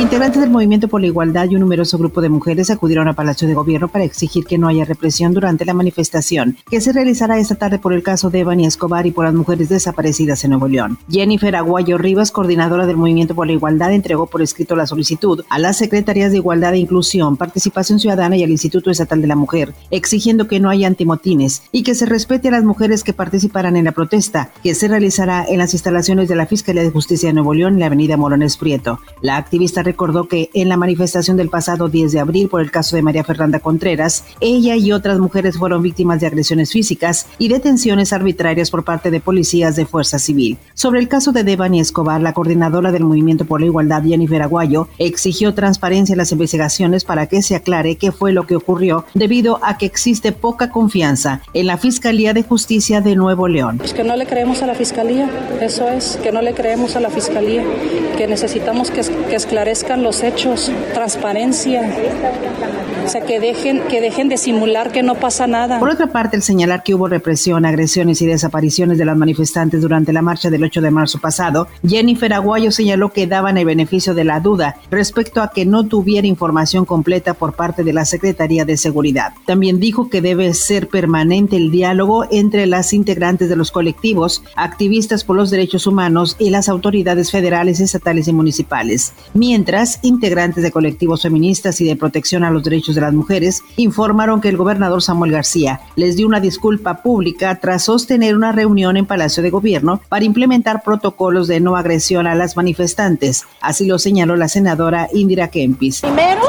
Integrantes del Movimiento por la Igualdad y un numeroso grupo de mujeres acudieron al Palacio de Gobierno para exigir que no haya represión durante la manifestación que se realizará esta tarde por el caso de Evany Escobar y por las mujeres desaparecidas en Nuevo León. Jennifer Aguayo Rivas, coordinadora del Movimiento por la Igualdad, entregó por escrito la solicitud a las Secretarías de Igualdad e Inclusión, Participación Ciudadana y al Instituto Estatal de la Mujer, exigiendo que no haya antimotines y que se respete a las mujeres que participarán en la protesta, que se realizará en las instalaciones de la Fiscalía de Justicia de Nuevo León en la avenida Morones Prieto. La activista recordó que en la manifestación del pasado 10 de abril por el caso de María Fernanda Contreras, ella y otras mujeres fueron víctimas de agresiones físicas y detenciones arbitrarias por parte de policías de fuerza civil. Sobre el caso de Devani Escobar, la coordinadora del Movimiento por la Igualdad, Jennifer Aguayo, exigió transparencia en las investigaciones para que se aclare qué fue lo que ocurrió debido a que existe poca confianza en la Fiscalía de Justicia de Nuevo León. Es que no le creemos a la Fiscalía, eso es, que no le creemos a la Fiscalía, que necesitamos que, que esclarezca los hechos, transparencia, o sea, que dejen, que dejen de simular que no pasa nada. Por otra parte, el señalar que hubo represión, agresiones y desapariciones de las manifestantes durante la marcha del 8 de marzo pasado, Jennifer Aguayo señaló que daban el beneficio de la duda respecto a que no tuviera información completa por parte de la Secretaría de Seguridad. También dijo que debe ser permanente el diálogo entre las integrantes de los colectivos, activistas por los derechos humanos y las autoridades federales, estatales y municipales. Mientras mientras integrantes de colectivos feministas y de protección a los derechos de las mujeres informaron que el gobernador Samuel García les dio una disculpa pública tras sostener una reunión en Palacio de Gobierno para implementar protocolos de no agresión a las manifestantes. Así lo señaló la senadora Indira Kempis. Primero,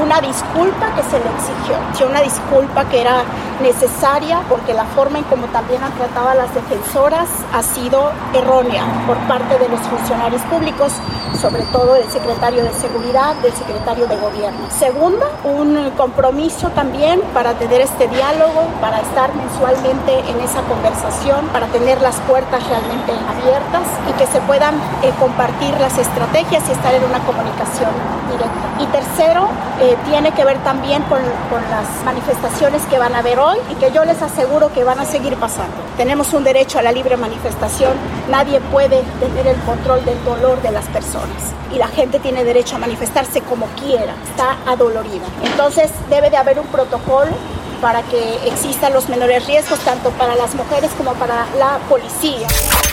una disculpa que se le exigió, una disculpa que era necesaria porque la forma en como también han tratado a las defensoras ha sido errónea por parte de los funcionarios públicos, sobre todo del secretario de Seguridad, del secretario de Gobierno. Segunda, un compromiso también para tener este diálogo, para estar mensualmente en esa conversación, para tener las puertas realmente abiertas y que se puedan eh, compartir las estrategias y estar en una comunicación directa. Y tercero, eh, tiene que ver también con, con las manifestaciones que van a haber y que yo les aseguro que van a seguir pasando. Tenemos un derecho a la libre manifestación, nadie puede tener el control del dolor de las personas y la gente tiene derecho a manifestarse como quiera, está adolorida. Entonces debe de haber un protocolo para que existan los menores riesgos tanto para las mujeres como para la policía.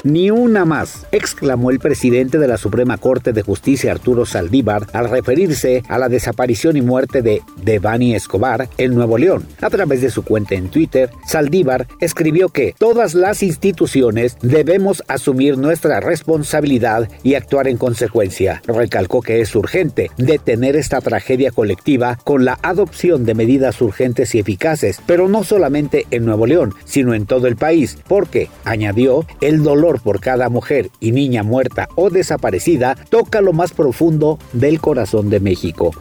Ni una más, exclamó el presidente de la Suprema Corte de Justicia Arturo Saldívar al referirse a la desaparición y muerte de Devani Escobar en Nuevo León. A través de su cuenta en Twitter, Saldívar escribió que todas las instituciones debemos asumir nuestra responsabilidad y actuar en consecuencia. Recalcó que es urgente detener esta tragedia colectiva con la adopción de medidas urgentes y eficaces, pero no solamente en Nuevo León, sino en todo el país, porque, añadió, el dolor por cada mujer y niña muerta o desaparecida toca lo más profundo del corazón de México.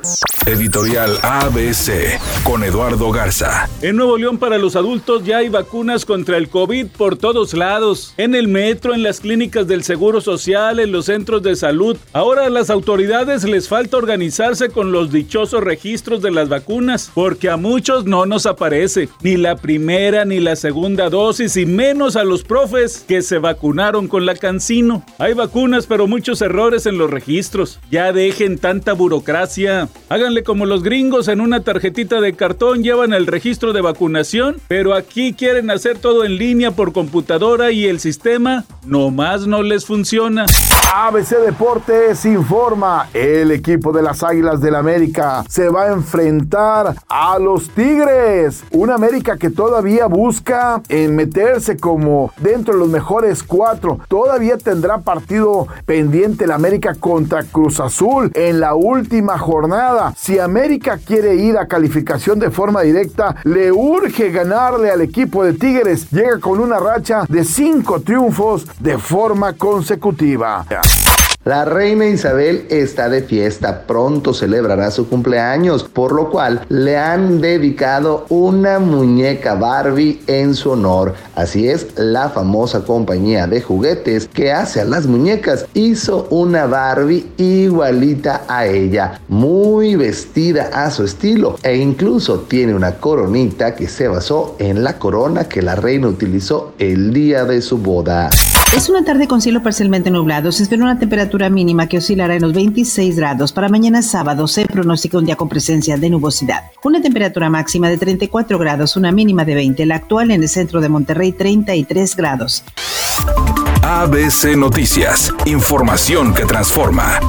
Editorial ABC con Eduardo Garza. En Nuevo León para los adultos ya hay vacunas contra el COVID por todos lados. En el metro, en las clínicas del Seguro Social, en los centros de salud. Ahora a las autoridades les falta organizarse con los dichosos registros de las vacunas, porque a muchos no nos aparece ni la primera ni la segunda dosis y menos a los profes que se con la Cancino. Hay vacunas, pero muchos errores en los registros. Ya dejen tanta burocracia. Háganle como los gringos en una tarjetita de cartón llevan el registro de vacunación, pero aquí quieren hacer todo en línea por computadora y el sistema nomás no les funciona. ABC Deportes informa, el equipo de las Águilas del América se va a enfrentar a los Tigres. Una América que todavía busca en meterse como dentro de los mejores cuatro. Todavía tendrá partido pendiente el América contra Cruz Azul en la última jornada. Si América quiere ir a calificación de forma directa, le urge ganarle al equipo de Tigres. Llega con una racha de cinco triunfos de forma consecutiva. La reina Isabel está de fiesta, pronto celebrará su cumpleaños, por lo cual le han dedicado una muñeca Barbie en su honor. Así es, la famosa compañía de juguetes que hace a las muñecas hizo una Barbie igualita a ella, muy vestida a su estilo e incluso tiene una coronita que se basó en la corona que la reina utilizó el día de su boda. Es una tarde con cielo parcialmente nublado. Se espera una temperatura mínima que oscilará en los 26 grados. Para mañana sábado se pronostica un día con presencia de nubosidad. Una temperatura máxima de 34 grados, una mínima de 20. La actual en el centro de Monterrey, 33 grados. ABC Noticias. Información que transforma.